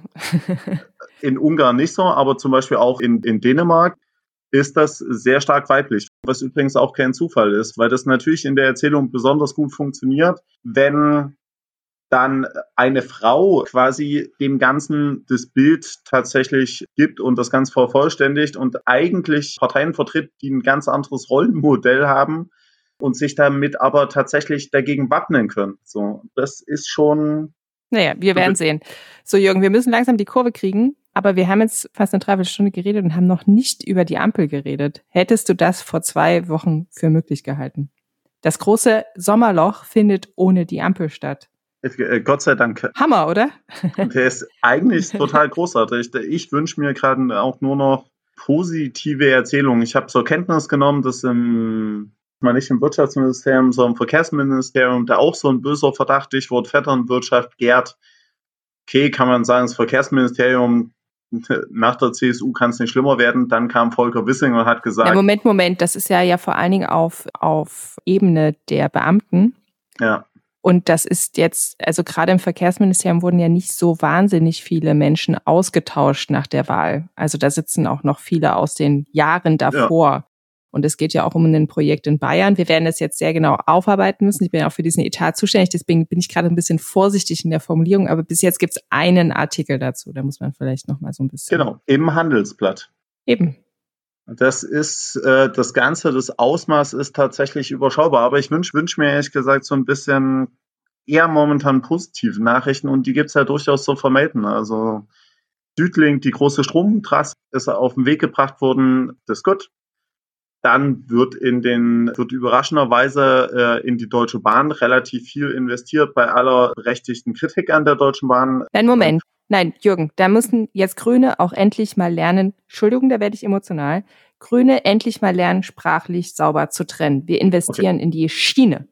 in Ungarn nicht so, aber zum Beispiel auch in, in Dänemark ist das sehr stark weiblich, was übrigens auch kein Zufall ist, weil das natürlich in der Erzählung besonders gut funktioniert, wenn dann eine Frau quasi dem Ganzen das Bild tatsächlich gibt und das Ganze vervollständigt und eigentlich Parteien vertritt, die ein ganz anderes Rollenmodell haben, und sich damit aber tatsächlich dagegen wappnen können. So, das ist schon. Naja, wir werden sehen. So, Jürgen, wir müssen langsam die Kurve kriegen, aber wir haben jetzt fast eine Dreiviertelstunde geredet und haben noch nicht über die Ampel geredet. Hättest du das vor zwei Wochen für möglich gehalten? Das große Sommerloch findet ohne die Ampel statt. Äh, Gott sei Dank. Hammer, oder? Der ist eigentlich total großartig. Ich wünsche mir gerade auch nur noch positive Erzählungen. Ich habe zur Kenntnis genommen, dass im mal nicht im Wirtschaftsministerium, sondern im Verkehrsministerium, da auch so ein böser Verdacht, Stichwort Vetternwirtschaft, gärt. Okay, kann man sagen, das Verkehrsministerium nach der CSU kann es nicht schlimmer werden. Dann kam Volker Wissing und hat gesagt. Ja, Moment, Moment, das ist ja ja vor allen Dingen auf, auf Ebene der Beamten. Ja. Und das ist jetzt, also gerade im Verkehrsministerium wurden ja nicht so wahnsinnig viele Menschen ausgetauscht nach der Wahl. Also da sitzen auch noch viele aus den Jahren davor. Ja. Und es geht ja auch um ein Projekt in Bayern. Wir werden das jetzt sehr genau aufarbeiten müssen. Ich bin ja auch für diesen Etat zuständig, deswegen bin ich gerade ein bisschen vorsichtig in der Formulierung. Aber bis jetzt gibt es einen Artikel dazu. Da muss man vielleicht noch mal so ein bisschen. Genau, im Handelsblatt. Eben. Das ist äh, das Ganze, das Ausmaß ist tatsächlich überschaubar. Aber ich wünsche wünsch mir ehrlich gesagt so ein bisschen eher momentan positive Nachrichten und die gibt es ja durchaus zu vermelden. Also Südlink, die große Stromtrasse, ist auf den Weg gebracht worden. Das ist gut. Dann wird in den, wird überraschenderweise äh, in die Deutsche Bahn relativ viel investiert bei aller berechtigten Kritik an der Deutschen Bahn. Nein, Moment. Nein, Jürgen, da müssen jetzt Grüne auch endlich mal lernen, Entschuldigung, da werde ich emotional, Grüne endlich mal lernen, sprachlich sauber zu trennen. Wir investieren okay. in die Schiene.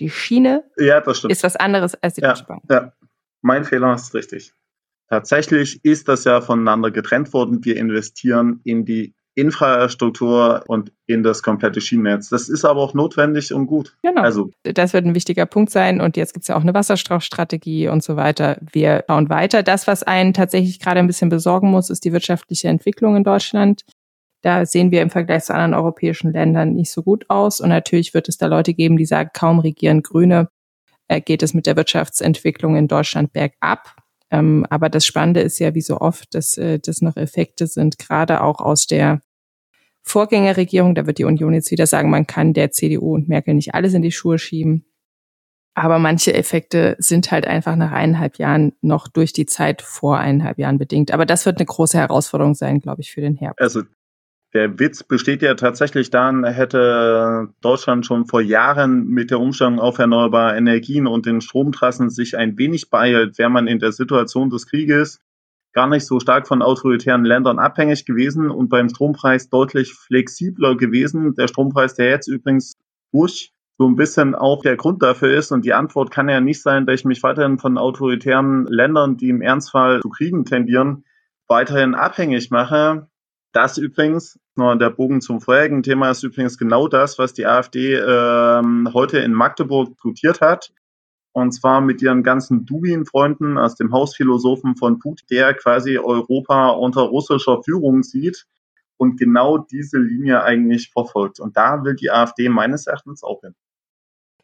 Die Schiene ja, ist was anderes als die ja, Deutsche Bahn. Ja, mein Fehler ist richtig. Tatsächlich ist das ja voneinander getrennt worden. Wir investieren in die Infrastruktur und in das komplette Schienennetz. Das ist aber auch notwendig und gut. Genau. Also, das wird ein wichtiger Punkt sein. Und jetzt gibt es ja auch eine Wasserstoffstrategie und so weiter. Wir schauen weiter. Das, was einen tatsächlich gerade ein bisschen besorgen muss, ist die wirtschaftliche Entwicklung in Deutschland. Da sehen wir im Vergleich zu anderen europäischen Ländern nicht so gut aus. Und natürlich wird es da Leute geben, die sagen, kaum regieren Grüne, äh, geht es mit der Wirtschaftsentwicklung in Deutschland bergab. Ähm, aber das Spannende ist ja, wie so oft, dass äh, das noch Effekte sind, gerade auch aus der Vorgängerregierung. Da wird die Union jetzt wieder sagen, man kann der CDU und Merkel nicht alles in die Schuhe schieben. Aber manche Effekte sind halt einfach nach eineinhalb Jahren noch durch die Zeit vor eineinhalb Jahren bedingt. Aber das wird eine große Herausforderung sein, glaube ich, für den Herbst. Also der Witz besteht ja tatsächlich darin, hätte Deutschland schon vor Jahren mit der Umstellung auf erneuerbare Energien und den Stromtrassen sich ein wenig beeilt, wäre man in der Situation des Krieges gar nicht so stark von autoritären Ländern abhängig gewesen und beim Strompreis deutlich flexibler gewesen. Der Strompreis, der jetzt übrigens durch so ein bisschen auch der Grund dafür ist. Und die Antwort kann ja nicht sein, dass ich mich weiterhin von autoritären Ländern, die im Ernstfall zu Kriegen tendieren, weiterhin abhängig mache. Das übrigens, nur der Bogen zum vorherigen Thema, ist übrigens genau das, was die AfD ähm, heute in Magdeburg diskutiert hat. Und zwar mit ihren ganzen Dubin-Freunden aus dem Hausphilosophen von Putin, der quasi Europa unter russischer Führung sieht und genau diese Linie eigentlich verfolgt. Und da will die AfD meines Erachtens auch hin.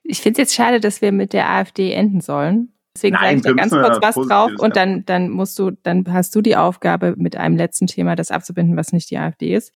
Ich finde es jetzt schade, dass wir mit der AfD enden sollen. Deswegen sage ich da ganz kurz was drauf und dann, dann musst du, dann hast du die Aufgabe, mit einem letzten Thema das abzubinden, was nicht die AfD ist.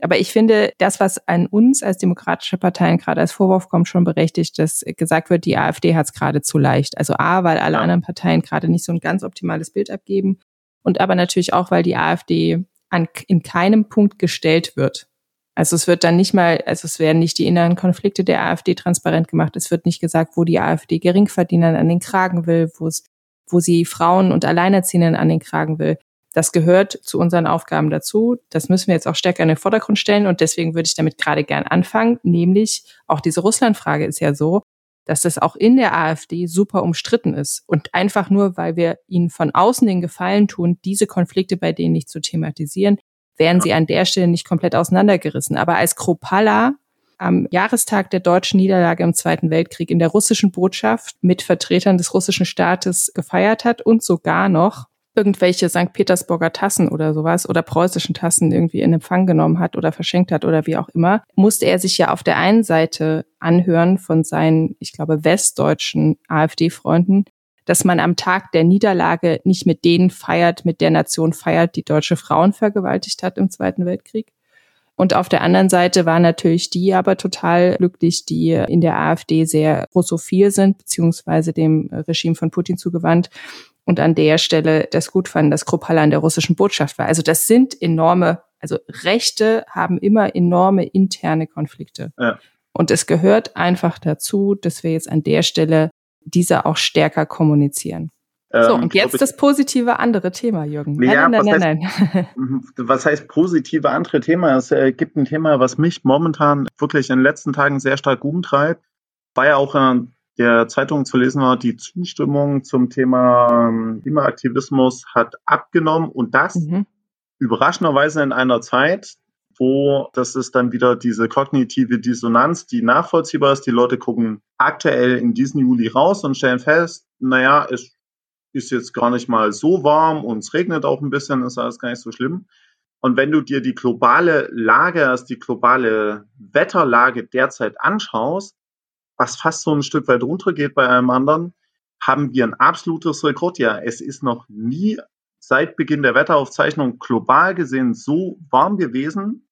Aber ich finde, das, was an uns als demokratische Parteien gerade als Vorwurf kommt, schon berechtigt, dass gesagt wird, die AfD hat es gerade zu leicht. Also A, weil alle ja. anderen Parteien gerade nicht so ein ganz optimales Bild abgeben und aber natürlich auch, weil die AfD an, in keinem Punkt gestellt wird. Also es wird dann nicht mal, also es werden nicht die inneren Konflikte der AfD transparent gemacht. Es wird nicht gesagt, wo die AfD Geringverdienern an den Kragen will, wo es, wo sie Frauen und Alleinerziehenden an den Kragen will. Das gehört zu unseren Aufgaben dazu. Das müssen wir jetzt auch stärker in den Vordergrund stellen. Und deswegen würde ich damit gerade gern anfangen. Nämlich auch diese Russland-Frage ist ja so, dass das auch in der AfD super umstritten ist. Und einfach nur, weil wir ihnen von außen den Gefallen tun, diese Konflikte bei denen nicht zu thematisieren, wären sie an der Stelle nicht komplett auseinandergerissen. Aber als Kropala am Jahrestag der deutschen Niederlage im Zweiten Weltkrieg in der russischen Botschaft mit Vertretern des russischen Staates gefeiert hat und sogar noch irgendwelche St. Petersburger Tassen oder sowas oder preußischen Tassen irgendwie in Empfang genommen hat oder verschenkt hat oder wie auch immer, musste er sich ja auf der einen Seite anhören von seinen, ich glaube, westdeutschen AfD-Freunden, dass man am Tag der Niederlage nicht mit denen feiert, mit der Nation feiert, die deutsche Frauen vergewaltigt hat im Zweiten Weltkrieg. Und auf der anderen Seite waren natürlich die aber total glücklich, die in der AfD sehr russophil sind, beziehungsweise dem Regime von Putin zugewandt und an der Stelle das gut fanden, dass Kruppalla an der russischen Botschaft war. Also das sind enorme, also Rechte haben immer enorme interne Konflikte. Ja. Und es gehört einfach dazu, dass wir jetzt an der Stelle diese auch stärker kommunizieren. So, ähm, und jetzt das positive andere Thema, Jürgen. Nein, ja, nein, nein, nein, nein. Mhm, was heißt positive andere Thema? Es äh, gibt ein Thema, was mich momentan wirklich in den letzten Tagen sehr stark umtreibt. War ja auch in der Zeitung zu lesen war, die Zustimmung zum Thema ähm, Klimaaktivismus hat abgenommen und das mhm. überraschenderweise in einer Zeit, wo das ist dann wieder diese kognitive Dissonanz, die nachvollziehbar ist. Die Leute gucken aktuell in diesen Juli raus und stellen fest, naja, es ist jetzt gar nicht mal so warm und es regnet auch ein bisschen, ist alles gar nicht so schlimm. Und wenn du dir die globale Lage, also die globale Wetterlage derzeit anschaust, was fast so ein Stück weit runtergeht bei einem anderen, haben wir ein absolutes Rekordjahr. Es ist noch nie seit Beginn der Wetteraufzeichnung global gesehen so warm gewesen.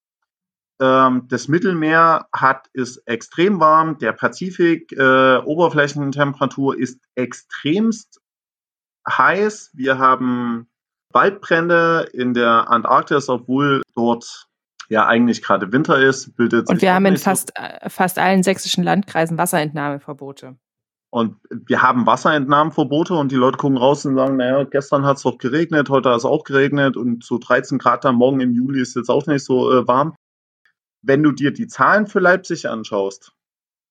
Ähm, das Mittelmeer hat ist extrem warm. Der Pazifik äh, Oberflächentemperatur ist extremst heiß. Wir haben Waldbrände in der Antarktis, obwohl dort ja eigentlich gerade Winter ist, bildet Und wir haben in fast. Äh, fast allen sächsischen Landkreisen Wasserentnahmeverbote. Und wir haben Wasserentnahmeverbote und die Leute gucken raus und sagen, naja, gestern hat es doch geregnet, heute hat es auch geregnet und so 13 Grad am Morgen im Juli ist jetzt auch nicht so äh, warm. Wenn du dir die Zahlen für Leipzig anschaust,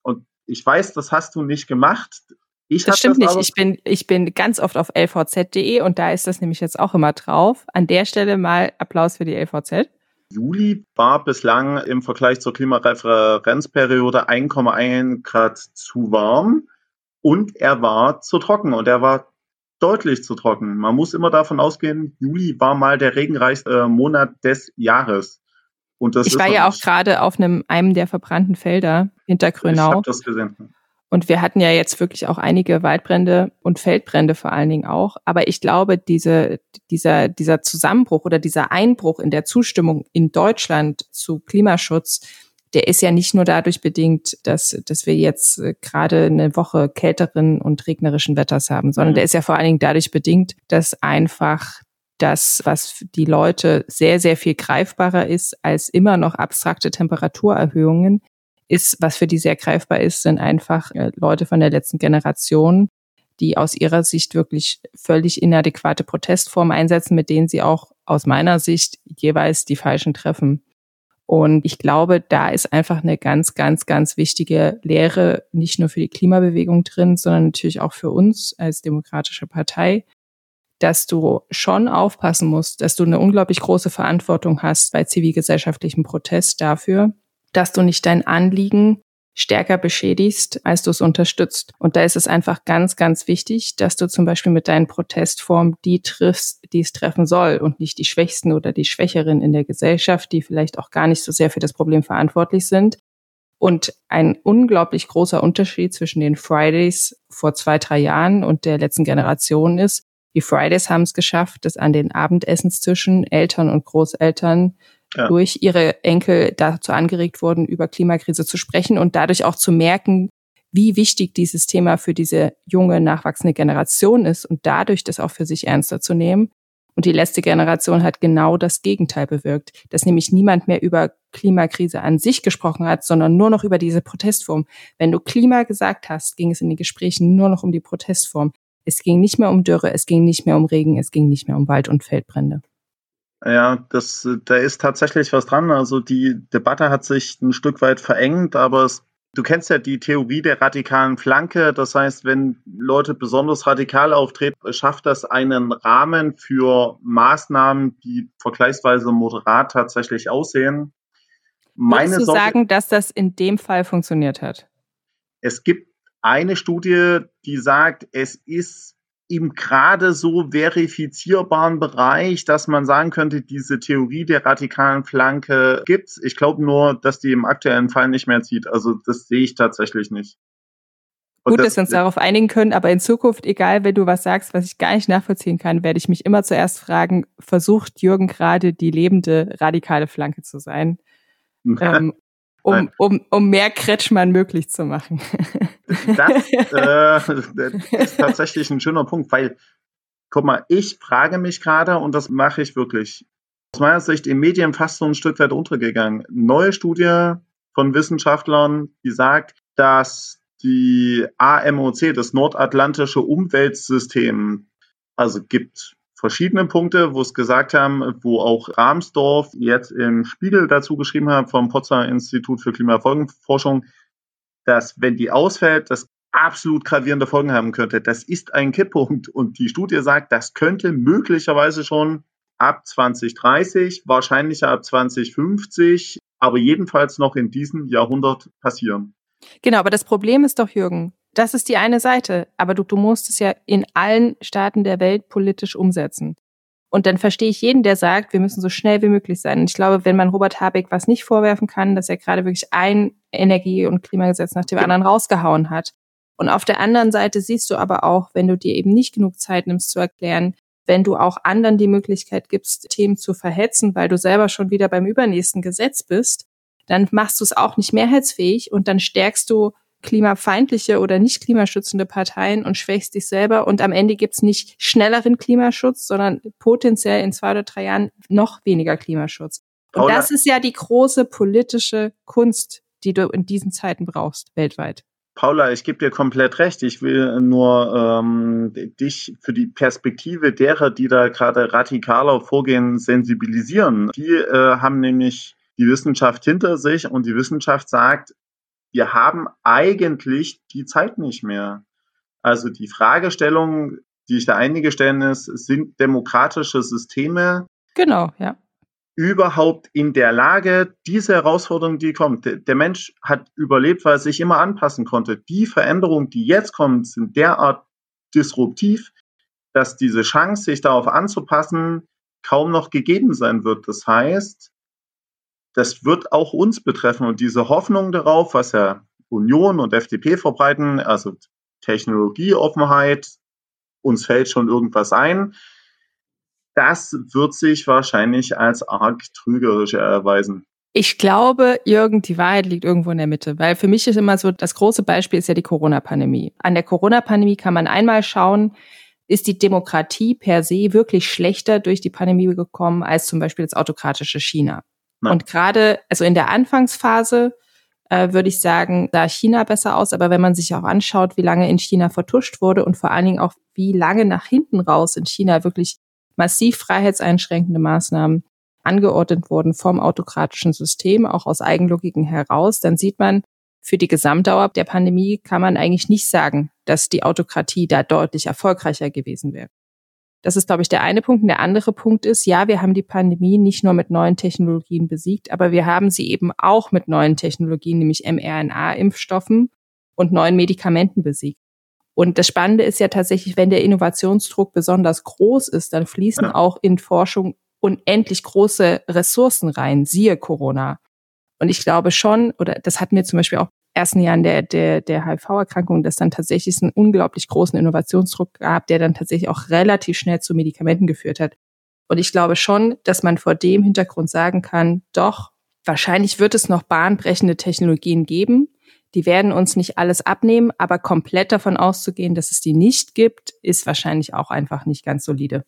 und ich weiß, das hast du nicht gemacht, ich das stimmt das nicht. Ich bin, ich bin ganz oft auf lvz.de und da ist das nämlich jetzt auch immer drauf. An der Stelle mal Applaus für die LVZ. Juli war bislang im Vergleich zur Klimareferenzperiode 1,1 Grad zu warm und er war zu trocken und er war deutlich zu trocken. Man muss immer davon ausgehen, Juli war mal der regenreichste Monat des Jahres. Ich war ja auch gerade auf einem, einem der verbrannten Felder hinter Grönau. Ich habe das gesehen. Und wir hatten ja jetzt wirklich auch einige Waldbrände und Feldbrände vor allen Dingen auch. Aber ich glaube, diese, dieser, dieser Zusammenbruch oder dieser Einbruch in der Zustimmung in Deutschland zu Klimaschutz, der ist ja nicht nur dadurch bedingt, dass, dass wir jetzt äh, gerade eine Woche kälteren und regnerischen Wetters haben, sondern mhm. der ist ja vor allen Dingen dadurch bedingt, dass einfach das, was die Leute sehr, sehr viel greifbarer ist als immer noch abstrakte Temperaturerhöhungen, ist, was für die sehr greifbar ist, sind einfach äh, Leute von der letzten Generation, die aus ihrer Sicht wirklich völlig inadäquate Protestformen einsetzen, mit denen sie auch aus meiner Sicht jeweils die falschen treffen. Und ich glaube, da ist einfach eine ganz, ganz, ganz wichtige Lehre, nicht nur für die Klimabewegung drin, sondern natürlich auch für uns als demokratische Partei, dass du schon aufpassen musst, dass du eine unglaublich große Verantwortung hast bei zivilgesellschaftlichem Protest dafür, dass du nicht dein Anliegen stärker beschädigst, als du es unterstützt. Und da ist es einfach ganz, ganz wichtig, dass du zum Beispiel mit deinen Protestformen die triffst, die es treffen soll und nicht die Schwächsten oder die Schwächeren in der Gesellschaft, die vielleicht auch gar nicht so sehr für das Problem verantwortlich sind. Und ein unglaublich großer Unterschied zwischen den Fridays vor zwei, drei Jahren und der letzten Generation ist, die Fridays haben es geschafft, dass an den Abendessenstischen Eltern und Großeltern ja. durch ihre Enkel dazu angeregt wurden, über Klimakrise zu sprechen und dadurch auch zu merken, wie wichtig dieses Thema für diese junge, nachwachsende Generation ist und dadurch das auch für sich ernster zu nehmen. Und die letzte Generation hat genau das Gegenteil bewirkt, dass nämlich niemand mehr über Klimakrise an sich gesprochen hat, sondern nur noch über diese Protestform. Wenn du Klima gesagt hast, ging es in den Gesprächen nur noch um die Protestform. Es ging nicht mehr um Dürre, es ging nicht mehr um Regen, es ging nicht mehr um Wald- und Feldbrände. Ja, das, da ist tatsächlich was dran. Also die Debatte hat sich ein Stück weit verengt, aber es, du kennst ja die Theorie der radikalen Flanke. Das heißt, wenn Leute besonders radikal auftreten, schafft das einen Rahmen für Maßnahmen, die vergleichsweise moderat tatsächlich aussehen. Meine Würdest du Sorge, sagen, dass das in dem Fall funktioniert hat? Es gibt eine Studie, die sagt, es ist im gerade so verifizierbaren Bereich, dass man sagen könnte, diese Theorie der radikalen Flanke gibt's. Ich glaube nur, dass die im aktuellen Fall nicht mehr zieht. Also das sehe ich tatsächlich nicht. Und Gut, das, dass wir uns darauf einigen können, aber in Zukunft, egal wenn du was sagst, was ich gar nicht nachvollziehen kann, werde ich mich immer zuerst fragen, versucht Jürgen gerade die lebende radikale Flanke zu sein? ähm, um, um, um mehr Kretschmann möglich zu machen. Das, äh, ist tatsächlich ein schöner Punkt, weil, guck mal, ich frage mich gerade, und das mache ich wirklich, aus meiner Sicht in Medien fast so ein Stück weit untergegangen. Neue Studie von Wissenschaftlern, die sagt, dass die AMOC, das Nordatlantische Umweltsystem, also gibt verschiedene Punkte, wo es gesagt haben, wo auch Rahmsdorf jetzt im Spiegel dazu geschrieben hat vom Potsdamer Institut für Klimafolgenforschung, dass wenn die ausfällt, das absolut gravierende Folgen haben könnte. Das ist ein Kipppunkt und die Studie sagt, das könnte möglicherweise schon ab 2030, wahrscheinlich ab 2050, aber jedenfalls noch in diesem Jahrhundert passieren. Genau, aber das Problem ist doch, Jürgen, das ist die eine Seite, aber du, du musst es ja in allen Staaten der Welt politisch umsetzen. Und dann verstehe ich jeden, der sagt, wir müssen so schnell wie möglich sein. Und ich glaube, wenn man Robert Habeck was nicht vorwerfen kann, dass er gerade wirklich ein Energie- und Klimagesetz nach dem anderen rausgehauen hat. Und auf der anderen Seite siehst du aber auch, wenn du dir eben nicht genug Zeit nimmst zu erklären, wenn du auch anderen die Möglichkeit gibst, Themen zu verhetzen, weil du selber schon wieder beim übernächsten Gesetz bist, dann machst du es auch nicht mehrheitsfähig und dann stärkst du klimafeindliche oder nicht klimaschützende Parteien und schwächst dich selber und am Ende gibt's nicht schnelleren Klimaschutz, sondern potenziell in zwei oder drei Jahren noch weniger Klimaschutz. Und Paula, das ist ja die große politische Kunst, die du in diesen Zeiten brauchst, weltweit. Paula, ich gebe dir komplett recht. Ich will nur ähm, dich für die Perspektive derer, die da gerade radikaler vorgehen, sensibilisieren. Die äh, haben nämlich die Wissenschaft hinter sich und die Wissenschaft sagt, wir haben eigentlich die Zeit nicht mehr. Also die Fragestellung, die ich da einige stellen, ist, sind demokratische Systeme genau, ja. überhaupt in der Lage, diese Herausforderung, die kommt, der Mensch hat überlebt, weil er sich immer anpassen konnte. Die Veränderungen, die jetzt kommen, sind derart disruptiv, dass diese Chance, sich darauf anzupassen, kaum noch gegeben sein wird. Das heißt, das wird auch uns betreffen. Und diese Hoffnung darauf, was ja Union und FDP verbreiten, also Technologieoffenheit, uns fällt schon irgendwas ein, das wird sich wahrscheinlich als arg trügerisch erweisen. Ich glaube, Jürgen, die Wahrheit liegt irgendwo in der Mitte, weil für mich ist immer so, das große Beispiel ist ja die Corona-Pandemie. An der Corona-Pandemie kann man einmal schauen, ist die Demokratie per se wirklich schlechter durch die Pandemie gekommen als zum Beispiel das autokratische China. Nein. Und gerade, also in der Anfangsphase, äh, würde ich sagen, sah China besser aus. Aber wenn man sich auch anschaut, wie lange in China vertuscht wurde und vor allen Dingen auch, wie lange nach hinten raus in China wirklich massiv freiheitseinschränkende Maßnahmen angeordnet wurden vom autokratischen System, auch aus Eigenlogiken heraus, dann sieht man, für die Gesamtdauer der Pandemie kann man eigentlich nicht sagen, dass die Autokratie da deutlich erfolgreicher gewesen wäre. Das ist, glaube ich, der eine Punkt. Und der andere Punkt ist, ja, wir haben die Pandemie nicht nur mit neuen Technologien besiegt, aber wir haben sie eben auch mit neuen Technologien, nämlich mRNA-Impfstoffen und neuen Medikamenten besiegt. Und das Spannende ist ja tatsächlich, wenn der Innovationsdruck besonders groß ist, dann fließen auch in Forschung unendlich große Ressourcen rein, siehe Corona. Und ich glaube schon, oder das hatten wir zum Beispiel auch ersten Jahren der, der, der HIV-Erkrankung, dass dann tatsächlich einen unglaublich großen Innovationsdruck gab, der dann tatsächlich auch relativ schnell zu Medikamenten geführt hat. Und ich glaube schon, dass man vor dem Hintergrund sagen kann, doch, wahrscheinlich wird es noch bahnbrechende Technologien geben. Die werden uns nicht alles abnehmen, aber komplett davon auszugehen, dass es die nicht gibt, ist wahrscheinlich auch einfach nicht ganz solide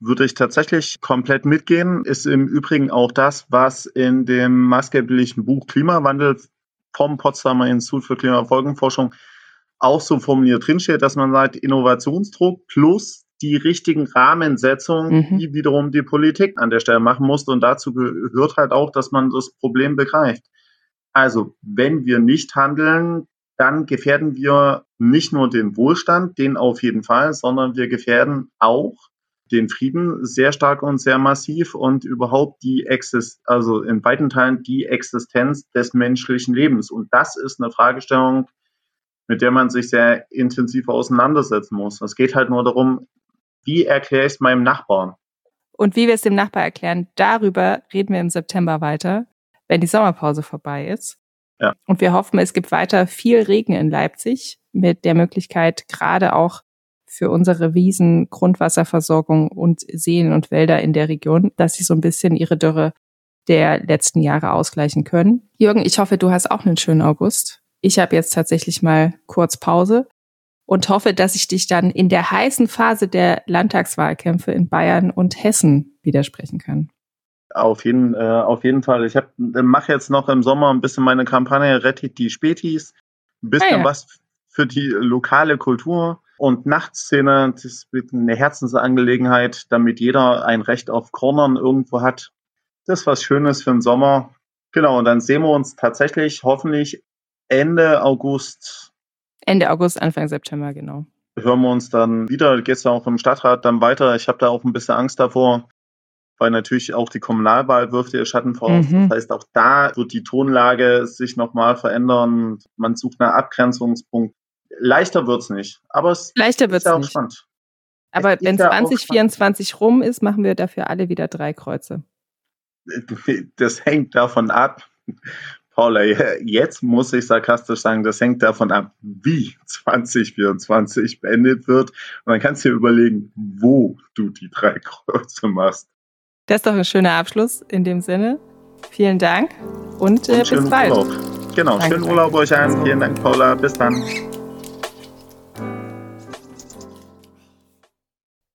würde ich tatsächlich komplett mitgehen. Ist im Übrigen auch das, was in dem maßgeblichen Buch Klimawandel vom Potsdamer Institut für Klimafolgenforschung auch so formuliert drinsteht, dass man sagt, Innovationsdruck plus die richtigen Rahmensetzungen, mhm. die wiederum die Politik an der Stelle machen muss. Und dazu gehört halt auch, dass man das Problem begreift. Also, wenn wir nicht handeln, dann gefährden wir nicht nur den Wohlstand, den auf jeden Fall, sondern wir gefährden auch den Frieden sehr stark und sehr massiv und überhaupt die Exist also in weiten Teilen die Existenz des menschlichen Lebens. Und das ist eine Fragestellung, mit der man sich sehr intensiv auseinandersetzen muss. Es geht halt nur darum, wie erkläre ich es meinem Nachbarn? Und wie wir es dem Nachbar erklären, darüber reden wir im September weiter, wenn die Sommerpause vorbei ist. Ja. Und wir hoffen, es gibt weiter viel Regen in Leipzig mit der Möglichkeit, gerade auch für unsere Wiesen, Grundwasserversorgung und Seen und Wälder in der Region, dass sie so ein bisschen ihre Dürre der letzten Jahre ausgleichen können. Jürgen, ich hoffe, du hast auch einen schönen August. Ich habe jetzt tatsächlich mal kurz Pause und hoffe, dass ich dich dann in der heißen Phase der Landtagswahlkämpfe in Bayern und Hessen widersprechen kann. Auf jeden, äh, auf jeden Fall. Ich mache jetzt noch im Sommer ein bisschen meine Kampagne Rettet die Spätis. Ein bisschen ah, ja. was für die lokale Kultur und Nachtszene. Das wird eine Herzensangelegenheit, damit jeder ein Recht auf Cornern irgendwo hat. Das ist was Schönes für den Sommer. Genau, und dann sehen wir uns tatsächlich hoffentlich Ende August. Ende August, Anfang September, genau. Hören wir uns dann wieder, geht es ja auch im Stadtrat dann weiter. Ich habe da auch ein bisschen Angst davor, weil natürlich auch die Kommunalwahl wirft ihr Schatten voraus. Mhm. Das heißt, auch da wird die Tonlage sich nochmal verändern. Man sucht einen Abgrenzungspunkt. Leichter wird's nicht, aber es Leichter wird's ist ja auch nicht. spannend. Aber es wenn 2024 rum ist, machen wir dafür alle wieder drei Kreuze. Das hängt davon ab, Paula, jetzt muss ich sarkastisch sagen, das hängt davon ab, wie 2024 beendet wird. Und dann kannst du dir überlegen, wo du die drei Kreuze machst. Das ist doch ein schöner Abschluss in dem Sinne. Vielen Dank und, äh, und bis bald. Urlaub. Genau, Danke. schönen Urlaub euch allen. Vielen Dank, Paula. Bis dann.